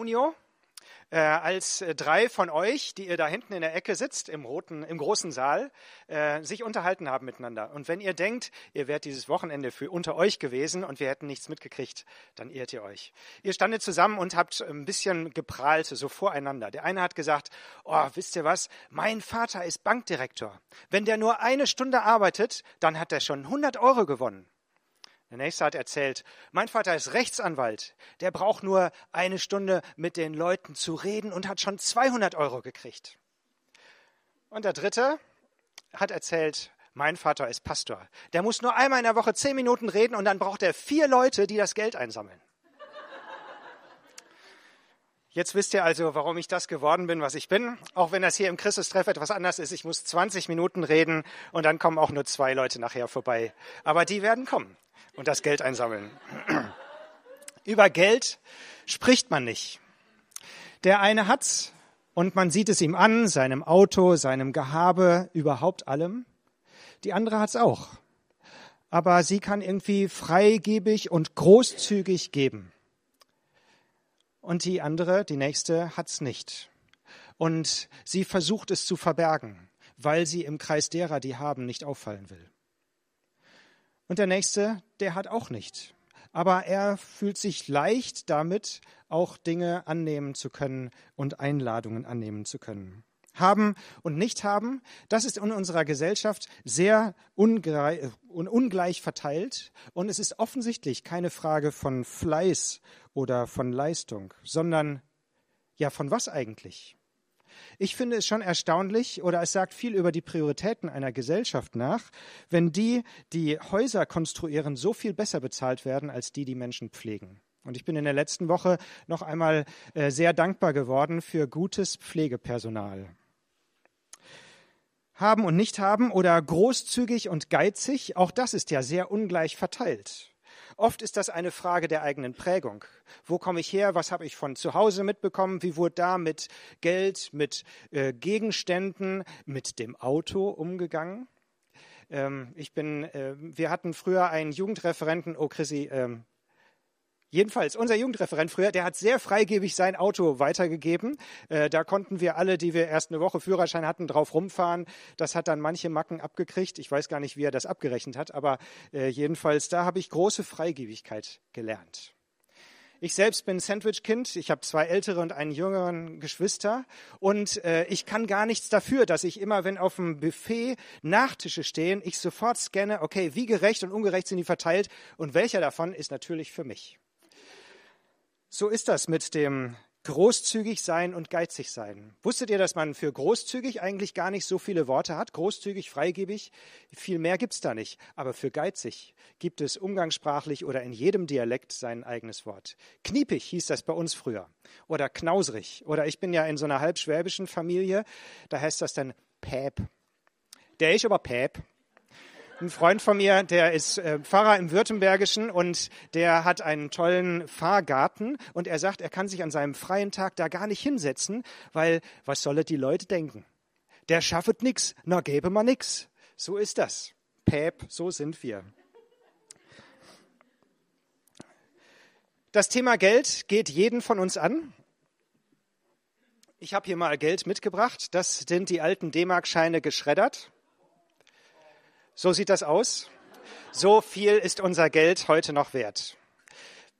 Unio, äh, als äh, drei von euch, die ihr da hinten in der Ecke sitzt, im, roten, im großen Saal, äh, sich unterhalten haben miteinander. Und wenn ihr denkt, ihr wärt dieses Wochenende für unter euch gewesen und wir hätten nichts mitgekriegt, dann irrt ihr euch. Ihr standet zusammen und habt ein bisschen geprahlt, so voreinander. Der eine hat gesagt, oh, wisst ihr was, mein Vater ist Bankdirektor. Wenn der nur eine Stunde arbeitet, dann hat er schon 100 Euro gewonnen. Der nächste hat erzählt, mein Vater ist Rechtsanwalt. Der braucht nur eine Stunde mit den Leuten zu reden und hat schon 200 Euro gekriegt. Und der dritte hat erzählt, mein Vater ist Pastor. Der muss nur einmal in der Woche zehn Minuten reden und dann braucht er vier Leute, die das Geld einsammeln. Jetzt wisst ihr also, warum ich das geworden bin, was ich bin. Auch wenn das hier im Christus-Treff etwas anders ist. Ich muss 20 Minuten reden und dann kommen auch nur zwei Leute nachher vorbei. Aber die werden kommen und das Geld einsammeln. Über Geld spricht man nicht. Der eine hat's und man sieht es ihm an, seinem Auto, seinem Gehabe, überhaupt allem. Die andere hat's auch. Aber sie kann irgendwie freigebig und großzügig geben. Und die andere, die nächste, hat's nicht. Und sie versucht es zu verbergen, weil sie im Kreis derer, die haben, nicht auffallen will. Und der nächste, der hat auch nicht. Aber er fühlt sich leicht damit, auch Dinge annehmen zu können und Einladungen annehmen zu können. Haben und nicht haben, das ist in unserer Gesellschaft sehr ungleich verteilt. Und es ist offensichtlich keine Frage von Fleiß oder von Leistung, sondern ja, von was eigentlich? Ich finde es schon erstaunlich oder es sagt viel über die Prioritäten einer Gesellschaft nach, wenn die, die Häuser konstruieren, so viel besser bezahlt werden als die, die Menschen pflegen. Und ich bin in der letzten Woche noch einmal äh, sehr dankbar geworden für gutes Pflegepersonal. Haben und nicht haben oder großzügig und geizig, auch das ist ja sehr ungleich verteilt. Oft ist das eine Frage der eigenen Prägung. Wo komme ich her? Was habe ich von zu Hause mitbekommen? Wie wurde da mit Geld, mit äh, Gegenständen, mit dem Auto umgegangen? Ähm, ich bin, äh, wir hatten früher einen Jugendreferenten, oh Chrissy, ähm, Jedenfalls, unser Jugendreferent früher, der hat sehr freigebig sein Auto weitergegeben. Äh, da konnten wir alle, die wir erst eine Woche Führerschein hatten, drauf rumfahren. Das hat dann manche Macken abgekriegt. Ich weiß gar nicht, wie er das abgerechnet hat, aber äh, jedenfalls, da habe ich große Freigebigkeit gelernt. Ich selbst bin Sandwich-Kind. Ich habe zwei ältere und einen jüngeren Geschwister. Und äh, ich kann gar nichts dafür, dass ich immer, wenn auf dem Buffet Nachtische stehen, ich sofort scanne, okay, wie gerecht und ungerecht sind die verteilt und welcher davon ist natürlich für mich. So ist das mit dem großzügig sein und geizig sein. Wusstet ihr, dass man für großzügig eigentlich gar nicht so viele Worte hat? Großzügig, freigebig, viel mehr gibt's da nicht. Aber für geizig gibt es umgangssprachlich oder in jedem Dialekt sein eigenes Wort. Kniepig hieß das bei uns früher. Oder knausrig. Oder ich bin ja in so einer halbschwäbischen Familie, da heißt das dann Päp. Der ist aber Päp. Ein Freund von mir, der ist äh, Pfarrer im Württembergischen und der hat einen tollen Fahrgarten und er sagt, er kann sich an seinem freien Tag da gar nicht hinsetzen, weil was sollen die Leute denken? Der schaffet nix, na gäbe man nix. So ist das. Päp, so sind wir. Das Thema Geld geht jeden von uns an. Ich habe hier mal Geld mitgebracht. Das sind die alten D-Mark-Scheine geschreddert. So sieht das aus. So viel ist unser Geld heute noch wert.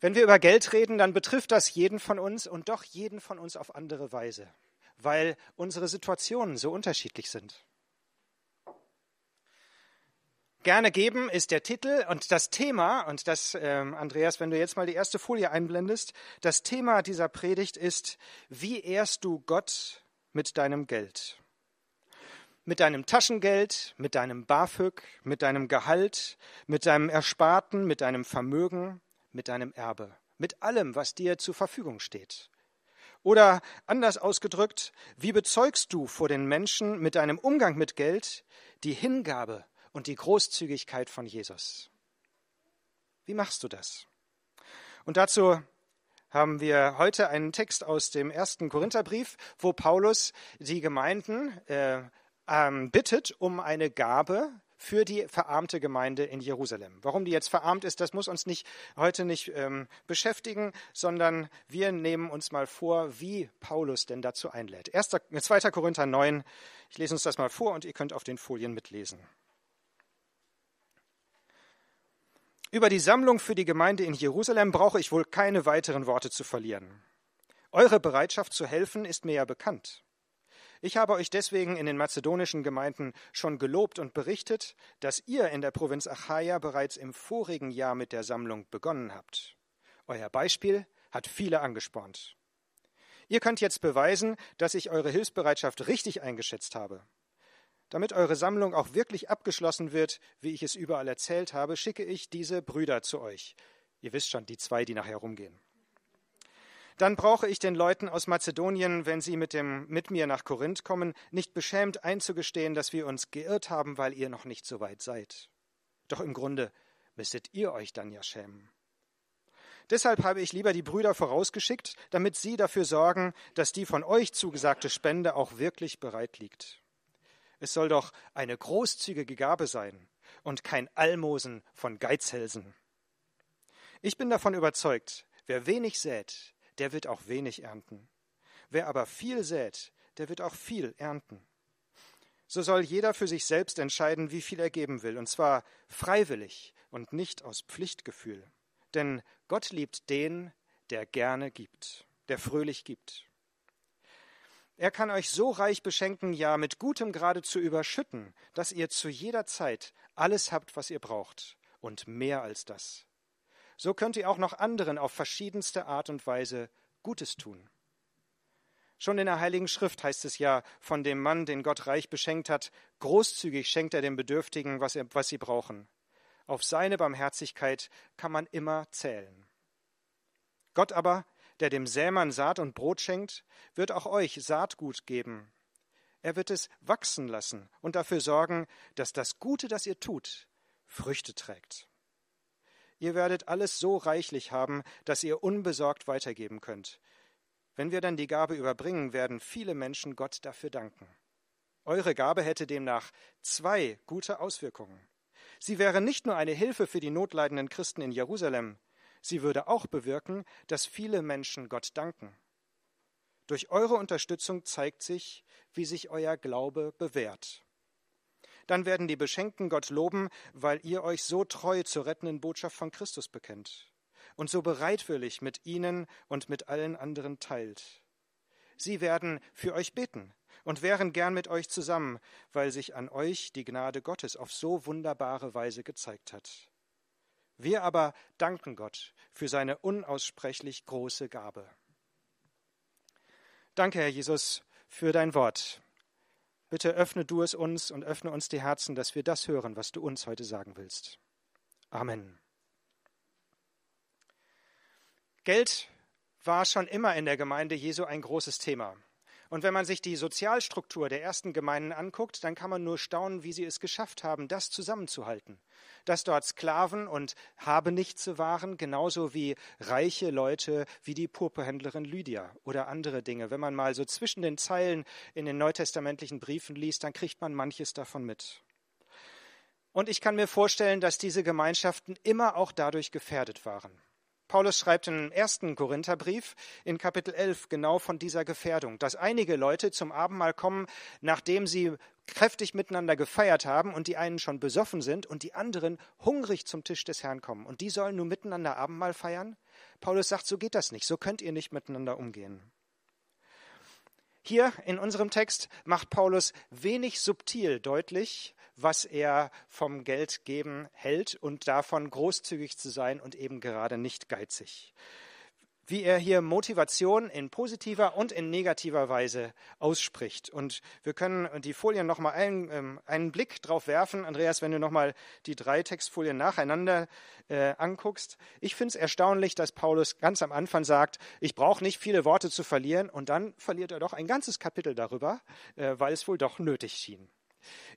Wenn wir über Geld reden, dann betrifft das jeden von uns und doch jeden von uns auf andere Weise, weil unsere Situationen so unterschiedlich sind. Gerne geben ist der Titel und das Thema, und das, äh, Andreas, wenn du jetzt mal die erste Folie einblendest, das Thema dieser Predigt ist, wie ehrst du Gott mit deinem Geld? Mit deinem Taschengeld, mit deinem BAföG, mit deinem Gehalt, mit deinem Ersparten, mit deinem Vermögen, mit deinem Erbe, mit allem, was dir zur Verfügung steht. Oder anders ausgedrückt, wie bezeugst du vor den Menschen mit deinem Umgang mit Geld die Hingabe und die Großzügigkeit von Jesus? Wie machst du das? Und dazu haben wir heute einen Text aus dem ersten Korintherbrief, wo Paulus die Gemeinden äh, ähm, bittet um eine Gabe für die verarmte Gemeinde in Jerusalem. Warum die jetzt verarmt ist, das muss uns nicht heute nicht ähm, beschäftigen, sondern wir nehmen uns mal vor, wie Paulus denn dazu einlädt. 1. 2. Äh, Korinther 9, ich lese uns das mal vor und ihr könnt auf den Folien mitlesen. Über die Sammlung für die Gemeinde in Jerusalem brauche ich wohl keine weiteren Worte zu verlieren. Eure Bereitschaft zu helfen ist mir ja bekannt. Ich habe euch deswegen in den mazedonischen Gemeinden schon gelobt und berichtet, dass ihr in der Provinz Achaia bereits im vorigen Jahr mit der Sammlung begonnen habt. Euer Beispiel hat viele angespornt. Ihr könnt jetzt beweisen, dass ich eure Hilfsbereitschaft richtig eingeschätzt habe. Damit eure Sammlung auch wirklich abgeschlossen wird, wie ich es überall erzählt habe, schicke ich diese Brüder zu euch. Ihr wisst schon, die zwei, die nachher rumgehen dann brauche ich den Leuten aus Mazedonien, wenn sie mit, dem, mit mir nach Korinth kommen, nicht beschämt einzugestehen, dass wir uns geirrt haben, weil ihr noch nicht so weit seid. Doch im Grunde müsstet ihr euch dann ja schämen. Deshalb habe ich lieber die Brüder vorausgeschickt, damit sie dafür sorgen, dass die von euch zugesagte Spende auch wirklich bereit liegt. Es soll doch eine großzügige Gabe sein und kein Almosen von Geizhälsen. Ich bin davon überzeugt, wer wenig sät, der wird auch wenig ernten. Wer aber viel sät, der wird auch viel ernten. So soll jeder für sich selbst entscheiden, wie viel er geben will, und zwar freiwillig und nicht aus Pflichtgefühl. Denn Gott liebt den, der gerne gibt, der fröhlich gibt. Er kann euch so reich beschenken, ja mit Gutem geradezu überschütten, dass ihr zu jeder Zeit alles habt, was ihr braucht, und mehr als das so könnt ihr auch noch anderen auf verschiedenste Art und Weise Gutes tun. Schon in der Heiligen Schrift heißt es ja von dem Mann, den Gott reich beschenkt hat, großzügig schenkt er den Bedürftigen, was, er, was sie brauchen. Auf seine Barmherzigkeit kann man immer zählen. Gott aber, der dem Sämann Saat und Brot schenkt, wird auch euch Saatgut geben. Er wird es wachsen lassen und dafür sorgen, dass das Gute, das ihr tut, Früchte trägt. Ihr werdet alles so reichlich haben, dass ihr unbesorgt weitergeben könnt. Wenn wir dann die Gabe überbringen, werden viele Menschen Gott dafür danken. Eure Gabe hätte demnach zwei gute Auswirkungen. Sie wäre nicht nur eine Hilfe für die notleidenden Christen in Jerusalem, sie würde auch bewirken, dass viele Menschen Gott danken. Durch eure Unterstützung zeigt sich, wie sich euer Glaube bewährt. Dann werden die Beschenkten Gott loben, weil ihr euch so treu zur rettenden Botschaft von Christus bekennt und so bereitwillig mit ihnen und mit allen anderen teilt. Sie werden für euch beten und wären gern mit euch zusammen, weil sich an euch die Gnade Gottes auf so wunderbare Weise gezeigt hat. Wir aber danken Gott für seine unaussprechlich große Gabe. Danke, Herr Jesus, für dein Wort. Bitte öffne du es uns und öffne uns die Herzen, dass wir das hören, was du uns heute sagen willst. Amen. Geld war schon immer in der Gemeinde Jesu ein großes Thema. Und wenn man sich die Sozialstruktur der ersten Gemeinden anguckt, dann kann man nur staunen, wie sie es geschafft haben, das zusammenzuhalten. Dass dort Sklaven und Habenichtse waren, genauso wie reiche Leute wie die Purpurhändlerin Lydia oder andere Dinge. Wenn man mal so zwischen den Zeilen in den neutestamentlichen Briefen liest, dann kriegt man manches davon mit. Und ich kann mir vorstellen, dass diese Gemeinschaften immer auch dadurch gefährdet waren. Paulus schreibt im ersten Korintherbrief in Kapitel 11 genau von dieser Gefährdung, dass einige Leute zum Abendmahl kommen, nachdem sie kräftig miteinander gefeiert haben und die einen schon besoffen sind und die anderen hungrig zum Tisch des Herrn kommen. Und die sollen nun miteinander Abendmahl feiern? Paulus sagt, so geht das nicht, so könnt ihr nicht miteinander umgehen. Hier in unserem Text macht Paulus wenig subtil deutlich, was er vom Geldgeben hält und davon großzügig zu sein und eben gerade nicht geizig. Wie er hier Motivation in positiver und in negativer Weise ausspricht. Und wir können die Folien nochmal einen, ähm, einen Blick drauf werfen. Andreas, wenn du nochmal die drei Textfolien nacheinander äh, anguckst. Ich finde es erstaunlich, dass Paulus ganz am Anfang sagt, ich brauche nicht viele Worte zu verlieren. Und dann verliert er doch ein ganzes Kapitel darüber, äh, weil es wohl doch nötig schien.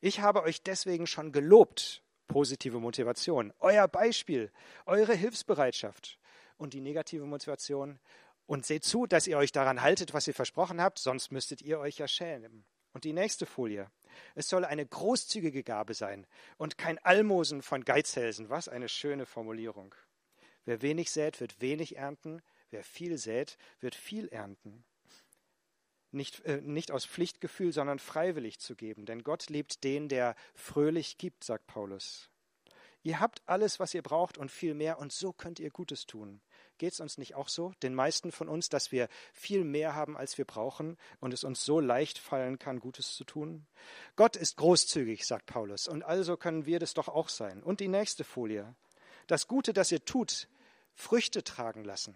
Ich habe euch deswegen schon gelobt, positive Motivation, euer Beispiel, eure Hilfsbereitschaft und die negative Motivation. Und seht zu, dass ihr euch daran haltet, was ihr versprochen habt, sonst müsstet ihr euch ja schämen. Und die nächste Folie. Es soll eine großzügige Gabe sein und kein Almosen von Geizhälsen. Was eine schöne Formulierung. Wer wenig sät, wird wenig ernten. Wer viel sät, wird viel ernten. Nicht, äh, nicht aus Pflichtgefühl, sondern freiwillig zu geben. Denn Gott liebt den, der fröhlich gibt, sagt Paulus. Ihr habt alles, was ihr braucht und viel mehr, und so könnt ihr Gutes tun. Geht es uns nicht auch so, den meisten von uns, dass wir viel mehr haben, als wir brauchen und es uns so leicht fallen kann, Gutes zu tun? Gott ist großzügig, sagt Paulus, und also können wir das doch auch sein. Und die nächste Folie. Das Gute, das ihr tut, Früchte tragen lassen.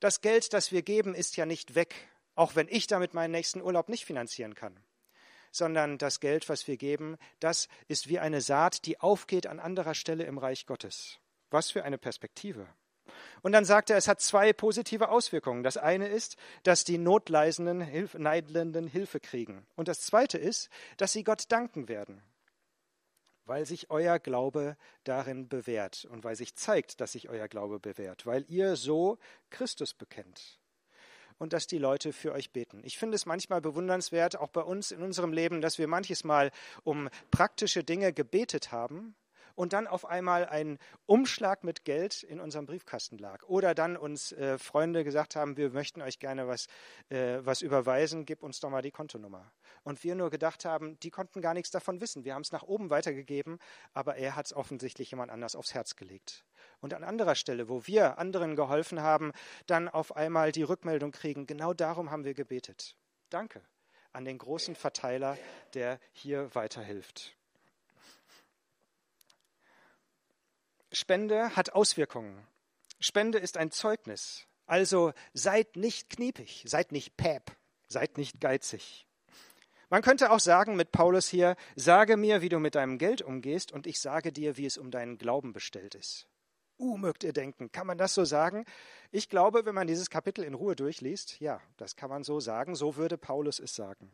Das Geld, das wir geben, ist ja nicht weg, auch wenn ich damit meinen nächsten Urlaub nicht finanzieren kann sondern das Geld, was wir geben, das ist wie eine Saat, die aufgeht an anderer Stelle im Reich Gottes. Was für eine Perspektive. Und dann sagt er, es hat zwei positive Auswirkungen. Das eine ist, dass die Notleisenden, Hilf Neidlenden Hilfe kriegen. Und das zweite ist, dass sie Gott danken werden, weil sich euer Glaube darin bewährt und weil sich zeigt, dass sich euer Glaube bewährt, weil ihr so Christus bekennt und dass die Leute für euch beten. Ich finde es manchmal bewundernswert, auch bei uns in unserem Leben, dass wir manches Mal um praktische Dinge gebetet haben und dann auf einmal ein Umschlag mit Geld in unserem Briefkasten lag. Oder dann uns äh, Freunde gesagt haben, wir möchten euch gerne was, äh, was überweisen, gib uns doch mal die Kontonummer. Und wir nur gedacht haben, die konnten gar nichts davon wissen. Wir haben es nach oben weitergegeben, aber er hat es offensichtlich jemand anders aufs Herz gelegt und an anderer Stelle, wo wir anderen geholfen haben, dann auf einmal die Rückmeldung kriegen, genau darum haben wir gebetet. Danke an den großen Verteiler, der hier weiterhilft. Spende hat Auswirkungen. Spende ist ein Zeugnis. Also seid nicht kniepig, seid nicht päp, seid nicht geizig. Man könnte auch sagen mit Paulus hier, sage mir, wie du mit deinem Geld umgehst, und ich sage dir, wie es um deinen Glauben bestellt ist. Uh, mögt ihr denken. Kann man das so sagen? Ich glaube, wenn man dieses Kapitel in Ruhe durchliest, ja, das kann man so sagen. So würde Paulus es sagen.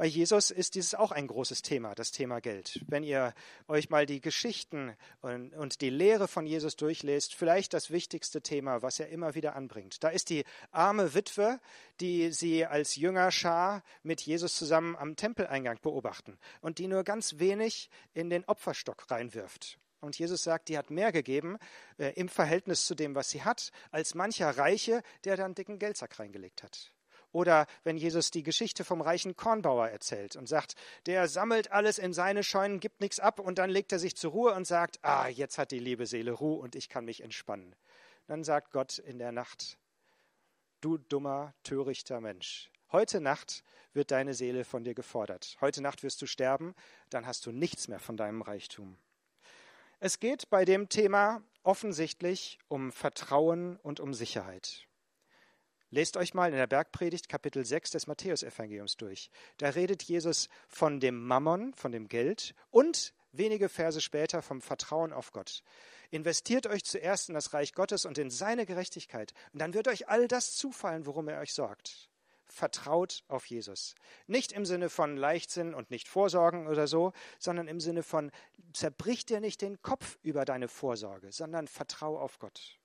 Bei Jesus ist dieses auch ein großes Thema, das Thema Geld. Wenn ihr euch mal die Geschichten und, und, die Lehre von Jesus durchlest, vielleicht das wichtigste Thema, was er immer wieder anbringt. Da ist die arme Witwe, die sie als Jüngerschar mit Jesus zusammen am Tempeleingang beobachten und die nur ganz wenig in den Opferstock reinwirft. Und Jesus sagt, die hat mehr gegeben äh, im Verhältnis zu dem, was sie hat, als mancher Reiche, der dann dicken Geldsack reingelegt hat. Oder wenn Jesus die Geschichte vom reichen Kornbauer erzählt und sagt, der sammelt alles in seine Scheunen, gibt nichts ab und dann legt er sich zur Ruhe und sagt, ah, jetzt hat die liebe Seele Ruhe und ich kann mich entspannen. Dann sagt Gott in der Nacht, du dummer, törichter Mensch, heute Nacht wird deine Seele von dir gefordert. Heute Nacht wirst du sterben, dann hast du nichts mehr von deinem Reichtum. Es geht bei dem Thema offensichtlich um Vertrauen und um Sicherheit. Lest euch mal in der Bergpredigt Kapitel 6 des Matthäusevangeliums durch. Da redet Jesus von dem Mammon, von dem Geld und wenige Verse später vom Vertrauen auf Gott. Investiert euch zuerst in das Reich Gottes und in seine Gerechtigkeit, und dann wird euch all das zufallen, worum er euch sorgt vertraut auf Jesus. Nicht im Sinne von Leichtsinn und nicht Vorsorgen oder so, sondern im Sinne von zerbrich dir nicht den Kopf über deine Vorsorge, sondern vertrau auf Gott.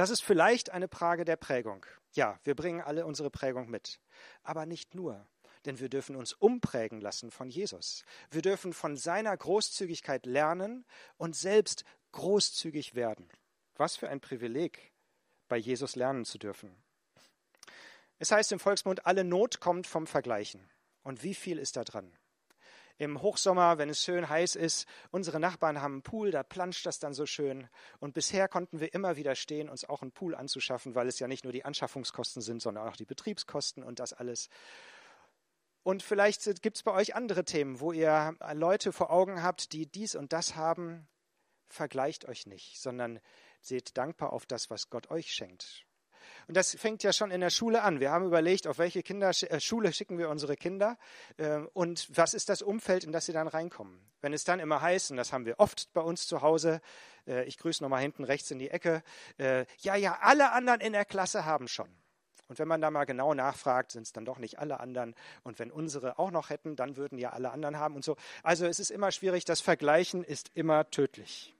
Das ist vielleicht eine Frage der Prägung. Ja, wir bringen alle unsere Prägung mit, aber nicht nur. Denn wir dürfen uns umprägen lassen von Jesus. Wir dürfen von seiner Großzügigkeit lernen und selbst großzügig werden. Was für ein Privileg, bei Jesus lernen zu dürfen. Es heißt im Volksmund, alle Not kommt vom Vergleichen. Und wie viel ist da dran? Im Hochsommer, wenn es schön heiß ist, unsere Nachbarn haben einen Pool, da planscht das dann so schön. Und bisher konnten wir immer wieder stehen, uns auch einen Pool anzuschaffen, weil es ja nicht nur die Anschaffungskosten sind, sondern auch die Betriebskosten und das alles. Und vielleicht gibt es bei euch andere Themen, wo ihr Leute vor Augen habt, die dies und das haben. Vergleicht euch nicht, sondern seht dankbar auf das, was Gott euch schenkt. Und das fängt ja schon in der Schule an. Wir haben überlegt, auf welche Kinder, äh, Schule schicken wir unsere Kinder äh, und was ist das Umfeld, in das sie dann reinkommen. Wenn es dann immer heißt, und das haben wir oft bei uns zu Hause, äh, ich grüße nochmal hinten rechts in die Ecke, äh, ja, ja, alle anderen in der Klasse haben schon. Und wenn man da mal genau nachfragt, sind es dann doch nicht alle anderen. Und wenn unsere auch noch hätten, dann würden ja alle anderen haben und so. Also es ist immer schwierig, das Vergleichen ist immer tödlich.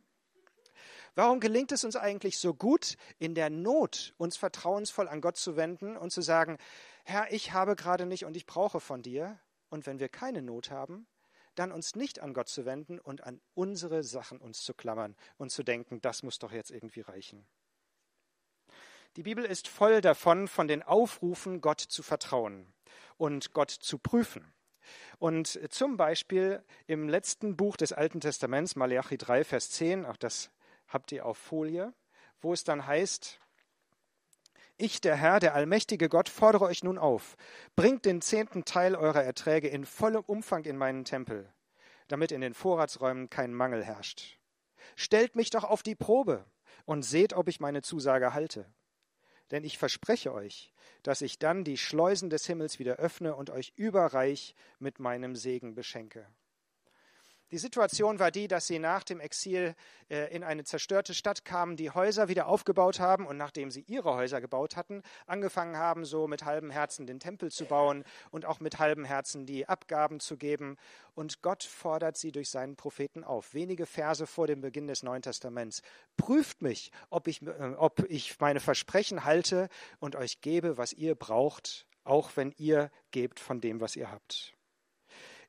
Warum gelingt es uns eigentlich so gut, in der Not uns vertrauensvoll an Gott zu wenden und zu sagen, Herr, ich habe gerade nicht und ich brauche von dir? und wenn wir keine Not haben, dann uns nicht an Gott zu wenden und an unsere Sachen uns zu klammern und zu denken, das muss doch jetzt irgendwie reichen. Die Bibel ist voll davon, von den Aufrufen, Gott zu vertrauen und Gott zu prüfen. Und zum Beispiel im letzten Buch des Alten Testaments, Malachi 3, Vers 10, auch das habt ihr auf Folie, wo es dann heißt, ich, der Herr, der allmächtige Gott, fordere euch nun auf, bringt den zehnten Teil eurer Erträge in vollem Umfang in meinen Tempel, damit in den Vorratsräumen kein Mangel herrscht. Stellt mich doch auf die Probe und seht, ob ich meine Zusage halte. Denn ich verspreche euch, dass ich dann die Schleusen des Himmels wieder öffne und euch überreich mit meinem Segen beschenke. Die Situation war die, dass sie nach dem Exil äh, in eine zerstörte Stadt kamen, die Häuser wieder aufgebaut haben und nachdem sie ihre Häuser gebaut hatten, angefangen haben, so mit halbem Herzen den Tempel zu bauen und auch mit halbem Herzen die Abgaben zu geben. Und Gott fordert sie durch seinen Propheten auf. Wenige Verse vor dem Beginn des Neuen Testaments. Prüft mich, ob ich, äh, ob ich meine Versprechen halte und euch gebe, was ihr braucht, auch wenn ihr gebt von dem, was ihr habt.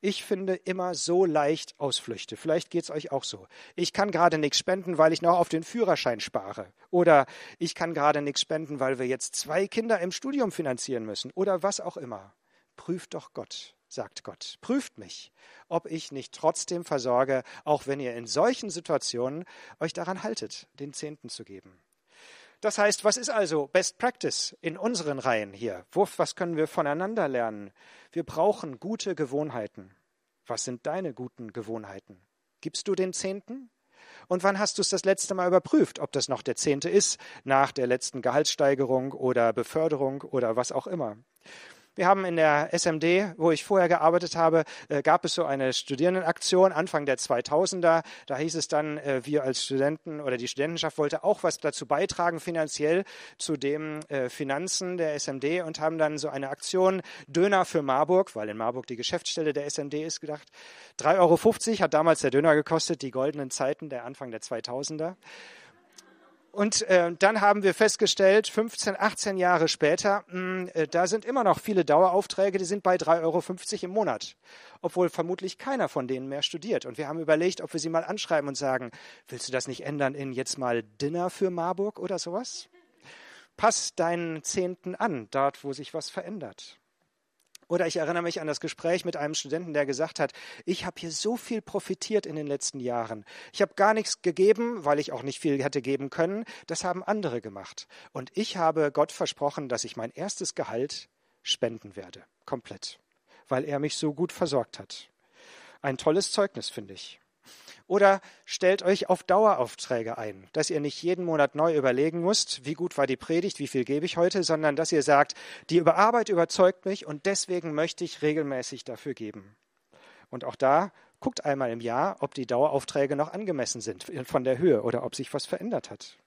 Ich finde immer so leicht Ausflüchte. Vielleicht geht es euch auch so. Ich kann gerade nichts spenden, weil ich noch auf den Führerschein spare. Oder ich kann gerade nichts spenden, weil wir jetzt zwei Kinder im Studium finanzieren müssen. Oder was auch immer. Prüft doch Gott, sagt Gott. Prüft mich, ob ich nicht trotzdem versorge, auch wenn ihr in solchen Situationen euch daran haltet, den Zehnten zu geben. Das heißt, was ist also Best Practice in unseren Reihen hier? Was können wir voneinander lernen? Wir brauchen gute Gewohnheiten. Was sind deine guten Gewohnheiten? Gibst du den Zehnten? Und wann hast du es das letzte Mal überprüft, ob das noch der Zehnte ist, nach der letzten Gehaltssteigerung oder Beförderung oder was auch immer? Wir haben in der SMD, wo ich vorher gearbeitet habe, äh, gab es so eine Studierendenaktion Anfang der 2000er. Da hieß es dann, äh, wir als Studenten oder die Studentenschaft wollte auch was dazu beitragen finanziell zu den äh, Finanzen der SMD und haben dann so eine Aktion Döner für Marburg, weil in Marburg die Geschäftsstelle der SMD ist, gedacht. 3,50 Euro hat damals der Döner gekostet, die goldenen Zeiten der Anfang der 2000er. Und äh, dann haben wir festgestellt, 15, 18 Jahre später, mh, hm, äh, da sind immer noch viele Daueraufträge, die sind bei 3,50 Euro im Monat, obwohl vermutlich keiner von denen mehr studiert. Und wir haben überlegt, ob wir sie mal anschreiben und sagen, willst du das nicht ändern in jetzt mal Dinner für Marburg oder sowas? Pass deinen Zehnten an, dort, wo sich was verändert. Oder ich erinnere mich an das Gespräch mit einem Studenten, der gesagt hat, ich habe hier so viel profitiert in den letzten Jahren. Ich habe gar nichts gegeben, weil ich auch nicht viel hätte geben können. Das haben andere gemacht. Und ich habe Gott versprochen, dass ich mein erstes Gehalt spenden werde. Komplett. Weil er mich so gut versorgt hat. Ein tolles Zeugnis, finde ich. Oder stellt euch auf Daueraufträge ein, dass ihr nicht jeden Monat neu überlegen müsst, wie gut war die Predigt, wie viel gebe ich heute, sondern dass ihr sagt, die Arbeit überzeugt mich und deswegen möchte ich regelmäßig dafür geben. Und auch da guckt einmal im Jahr, ob die Daueraufträge noch angemessen sind von der Höhe oder ob sich was verändert hat.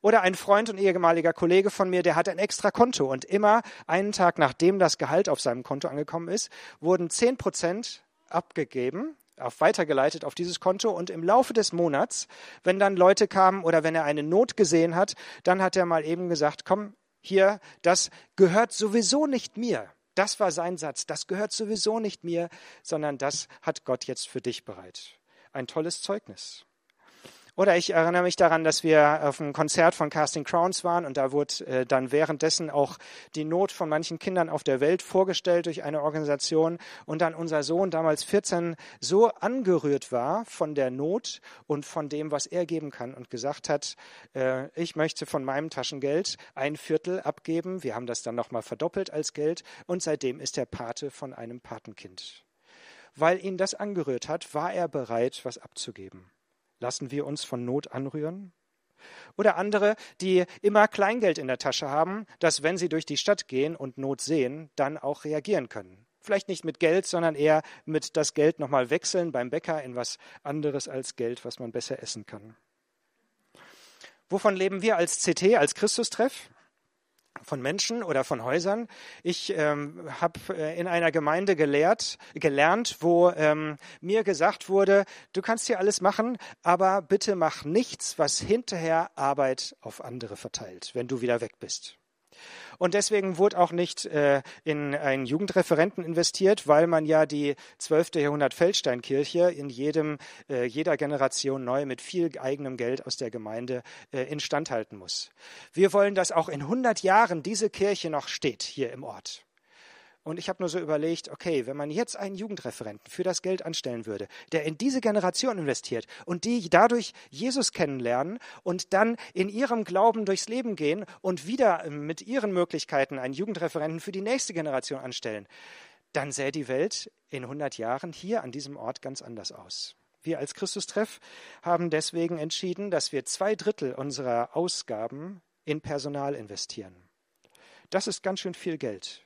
Oder ein Freund und ehemaliger Kollege von mir, der hat ein extra Konto und immer einen Tag nachdem das Gehalt auf seinem Konto angekommen ist, wurden zehn Prozent abgegeben auf weitergeleitet auf dieses Konto und im Laufe des Monats, wenn dann Leute kamen oder wenn er eine Not gesehen hat, dann hat er mal eben gesagt, komm, hier, das gehört sowieso nicht mir. Das war sein Satz, das gehört sowieso nicht mir, sondern das hat Gott jetzt für dich bereit. Ein tolles Zeugnis. Oder ich erinnere mich daran, dass wir auf einem Konzert von Casting Crowns waren und da wurde äh, dann währenddessen auch die Not von manchen Kindern auf der Welt vorgestellt durch eine Organisation und dann unser Sohn, damals 14, so angerührt war von der Not und von dem, was er geben kann und gesagt hat, äh, ich möchte von meinem Taschengeld ein Viertel abgeben. Wir haben das dann nochmal verdoppelt als Geld und seitdem ist er Pate von einem Patenkind. Weil ihn das angerührt hat, war er bereit, was abzugeben. Lassen wir uns von Not anrühren? Oder andere, die immer Kleingeld in der Tasche haben, dass wenn sie durch die Stadt gehen und Not sehen, dann auch reagieren können. Vielleicht nicht mit Geld, sondern eher mit das Geld nochmal wechseln beim Bäcker in was anderes als Geld, was man besser essen kann. Wovon leben wir als CT, als Christustreff? Von Menschen oder von Häusern. Ich ähm, habe äh, in einer Gemeinde gelehrt, gelernt, wo ähm, mir gesagt wurde, du kannst hier alles machen, aber bitte mach nichts, was hinterher Arbeit auf andere verteilt, wenn du wieder weg bist. Und deswegen wurde auch nicht äh, in einen Jugendreferenten investiert, weil man ja die 12. Jahrhundert Feldsteinkirche in jedem, äh, jeder Generation neu mit viel eigenem Geld aus der Gemeinde äh, instand halten muss. Wir wollen, dass auch in 100 Jahren diese Kirche noch steht hier im Ort. Und ich habe nur so überlegt, okay, wenn man jetzt einen Jugendreferenten für das Geld anstellen würde, der in diese Generation investiert und die dadurch Jesus kennenlernen und dann in ihrem Glauben durchs Leben gehen und wieder ähm, mit ihren Möglichkeiten einen Jugendreferenten für die nächste Generation anstellen, dann sähe die Welt in 100 Jahren hier an diesem Ort ganz anders aus. Wir als Christustreff haben deswegen entschieden, dass wir zwei Drittel unserer Ausgaben in Personal investieren. Das ist ganz schön viel Geld.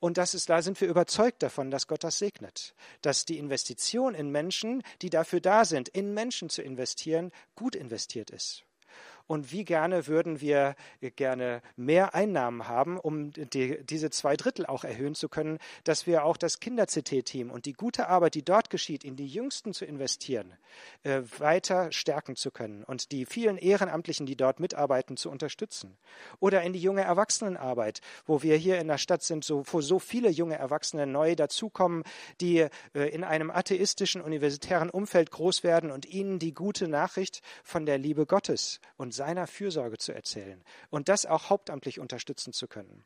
Und das ist, da sind wir überzeugt davon, dass Gott das segnet. Dass die Investition in Menschen, die dafür da sind, in Menschen zu investieren, gut investiert ist. Und wie gerne würden wir gerne mehr Einnahmen haben, um die, diese zwei Drittel auch erhöhen zu können, dass wir auch das Kinder-CT-Team und die gute Arbeit, die dort geschieht, in die Jüngsten zu investieren, äh, weiter stärken zu können und die vielen Ehrenamtlichen, die dort mitarbeiten, zu unterstützen. Oder in die junge Erwachsenenarbeit, wo wir hier in der Stadt sind, so, wo so viele junge Erwachsene neu dazukommen, die äh, in einem atheistischen universitären Umfeld groß werden und ihnen die gute Nachricht von der Liebe Gottes und seiner Fürsorge zu erzählen und das auch hauptamtlich unterstützen zu können.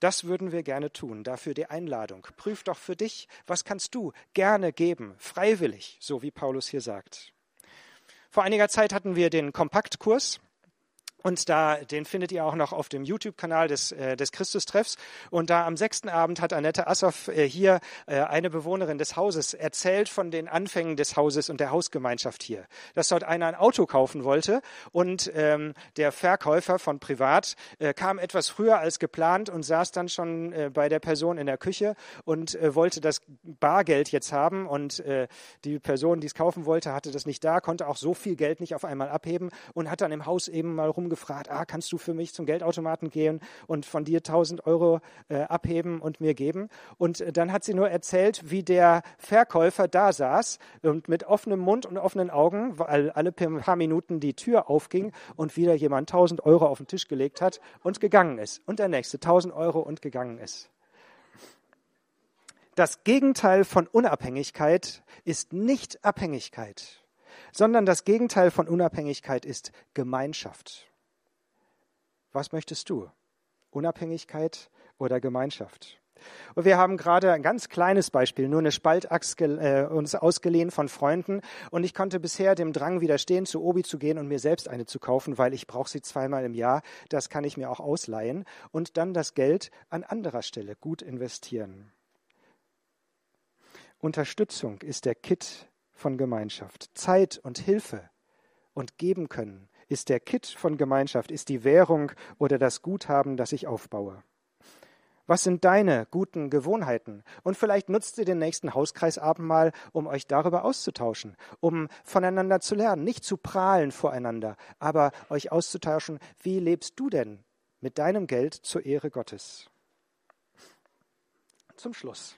Das würden wir gerne tun. Dafür die Einladung. Prüf doch für dich, was kannst du gerne geben, freiwillig, so wie Paulus hier sagt. Vor einiger Zeit hatten wir den Kompaktkurs. Und da, den findet ihr auch noch auf dem YouTube-Kanal des, äh, des Christustreffs. Und da am sechsten Abend hat Annette Assoff äh, hier, äh, eine Bewohnerin des Hauses, erzählt von den Anfängen des Hauses und der Hausgemeinschaft hier. Dass dort einer ein Auto kaufen wollte und ähm, der Verkäufer von privat äh, kam etwas früher als geplant und saß dann schon äh, bei der Person in der Küche und äh, wollte das Bargeld jetzt haben. Und äh, die Person, die es kaufen wollte, hatte das nicht da, konnte auch so viel Geld nicht auf einmal abheben und hat dann im Haus eben mal rum gefragt, ah, kannst du für mich zum Geldautomaten gehen und von dir 1000 Euro äh, abheben und mir geben? Und äh, dann hat sie nur erzählt, wie der Verkäufer da saß und mit offenem Mund und offenen Augen, weil alle paar Minuten die Tür aufging und wieder jemand 1000 Euro auf den Tisch gelegt hat und gegangen ist. Und der nächste 1000 Euro und gegangen ist. Das Gegenteil von Unabhängigkeit ist nicht Abhängigkeit, sondern das Gegenteil von Unabhängigkeit ist Gemeinschaft. Was möchtest du? Unabhängigkeit oder Gemeinschaft? Und wir haben gerade ein ganz kleines Beispiel, nur eine Spaltachs äh, uns ausgeliehen von Freunden. Und ich konnte bisher dem Drang widerstehen, zu Obi zu gehen und mir selbst eine zu kaufen, weil ich brauche sie zweimal im Jahr. Das kann ich mir auch ausleihen und dann das Geld an anderer Stelle gut investieren. Unterstützung ist der Kit von Gemeinschaft. Zeit und Hilfe und geben können ist der Kit von Gemeinschaft, ist die Währung oder das Guthaben, das ich aufbaue. Was sind deine guten Gewohnheiten? Und vielleicht nutzt ihr den nächsten Hauskreisabend mal, um euch darüber auszutauschen, um voneinander zu lernen, nicht zu prahlen voreinander, aber euch auszutauschen, wie lebst du denn mit deinem Geld zur Ehre Gottes? Zum Schluss.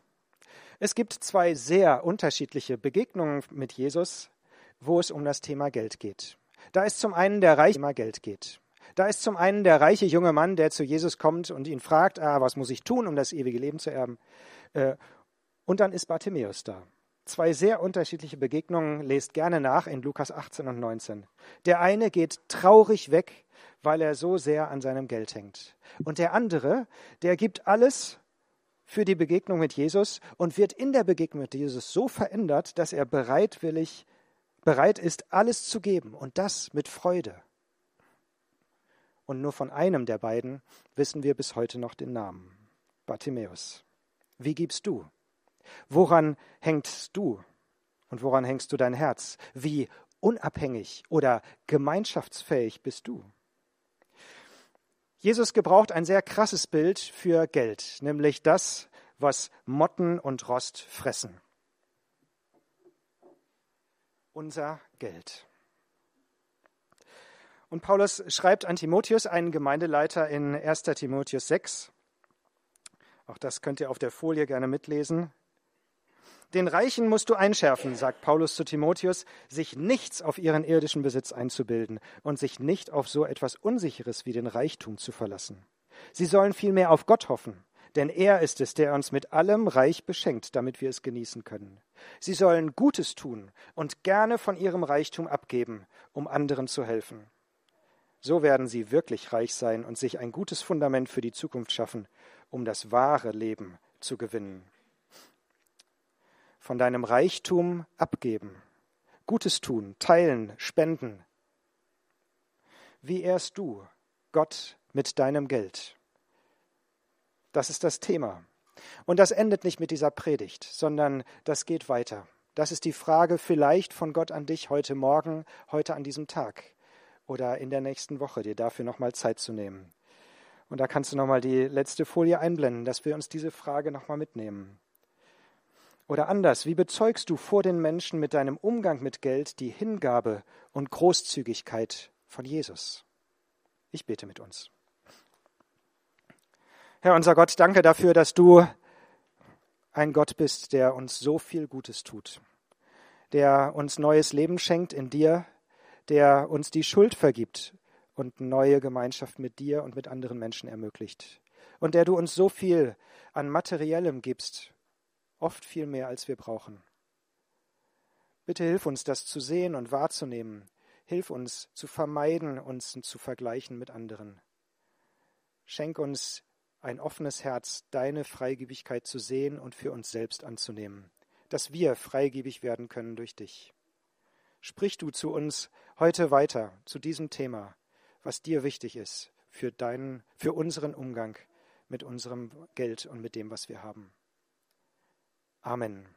Es gibt zwei sehr unterschiedliche Begegnungen mit Jesus, wo es um das Thema Geld geht. Da ist zum einen der reiche immer Geld geht. Da ist zum einen der reiche junge Mann, der zu Jesus kommt und ihn fragt, ah, was muss ich tun, um das ewige Leben zu erben? Äh, und dann ist Bartimäus da. Zwei sehr unterschiedliche Begegnungen, lest gerne nach in Lukas 18 und 19. Der eine geht traurig weg, weil er so sehr an seinem Geld hängt. Und der andere, der gibt alles für die Begegnung mit Jesus und wird in der Begegnung mit Jesus so verändert, dass er bereitwillig bereit ist, alles zu geben und das mit Freude. Und nur von einem der beiden wissen wir bis heute noch den Namen, Bartimäus. Wie gibst du? Woran hängst du? Und woran hängst du dein Herz? Wie unabhängig oder gemeinschaftsfähig bist du? Jesus gebraucht ein sehr krasses Bild für Geld, nämlich das, was Motten und Rost fressen unser Geld. Und Paulus schreibt an Timotheus, einen Gemeindeleiter in 1. Timotheus 6. Auch das könnt ihr auf der Folie gerne mitlesen. Den Reichen musst du einschärfen, sagt Paulus zu Timotheus, sich nichts auf ihren irdischen Besitz einzubilden und sich nicht auf so etwas Unsicheres wie den Reichtum zu verlassen. Sie sollen vielmehr auf Gott hoffen, denn er ist es, der uns mit allem reich beschenkt, damit wir es genießen können. Sie sollen Gutes tun und gerne von ihrem Reichtum abgeben, um anderen zu helfen. So werden sie wirklich reich sein und sich ein gutes Fundament für die Zukunft schaffen, um das wahre Leben zu gewinnen. Von deinem Reichtum abgeben, Gutes tun, teilen, spenden. Wie ehrst du Gott mit deinem Geld? Das ist das Thema. Und das endet nicht mit dieser Predigt, sondern das geht weiter. Das ist die Frage vielleicht von Gott an dich heute Morgen, heute an diesem Tag oder in der nächsten Woche, dir dafür nochmal Zeit zu nehmen. Und da kannst du nochmal die letzte Folie einblenden, dass wir uns diese Frage nochmal mitnehmen. Oder anders, wie bezeugst du vor den Menschen mit deinem Umgang mit Geld die Hingabe und Großzügigkeit von Jesus? Ich bete mit uns. Herr unser Gott, danke dafür, dass du ein Gott bist, der uns so viel Gutes tut, der uns neues Leben schenkt in dir, der uns die Schuld vergibt und neue Gemeinschaft mit dir und mit anderen Menschen ermöglicht, und der du uns so viel an materiellem gibst, oft viel mehr, als wir brauchen. Bitte hilf uns, das zu sehen und wahrzunehmen. Hilf uns zu vermeiden, uns zu vergleichen mit anderen. Schenk uns ein offenes Herz, deine Freigebigkeit zu sehen und für uns selbst anzunehmen, dass wir freigebig werden können durch dich. Sprich du zu uns heute weiter zu diesem Thema, was dir wichtig ist für deinen, für unseren Umgang mit unserem Geld und mit dem, was wir haben. Amen.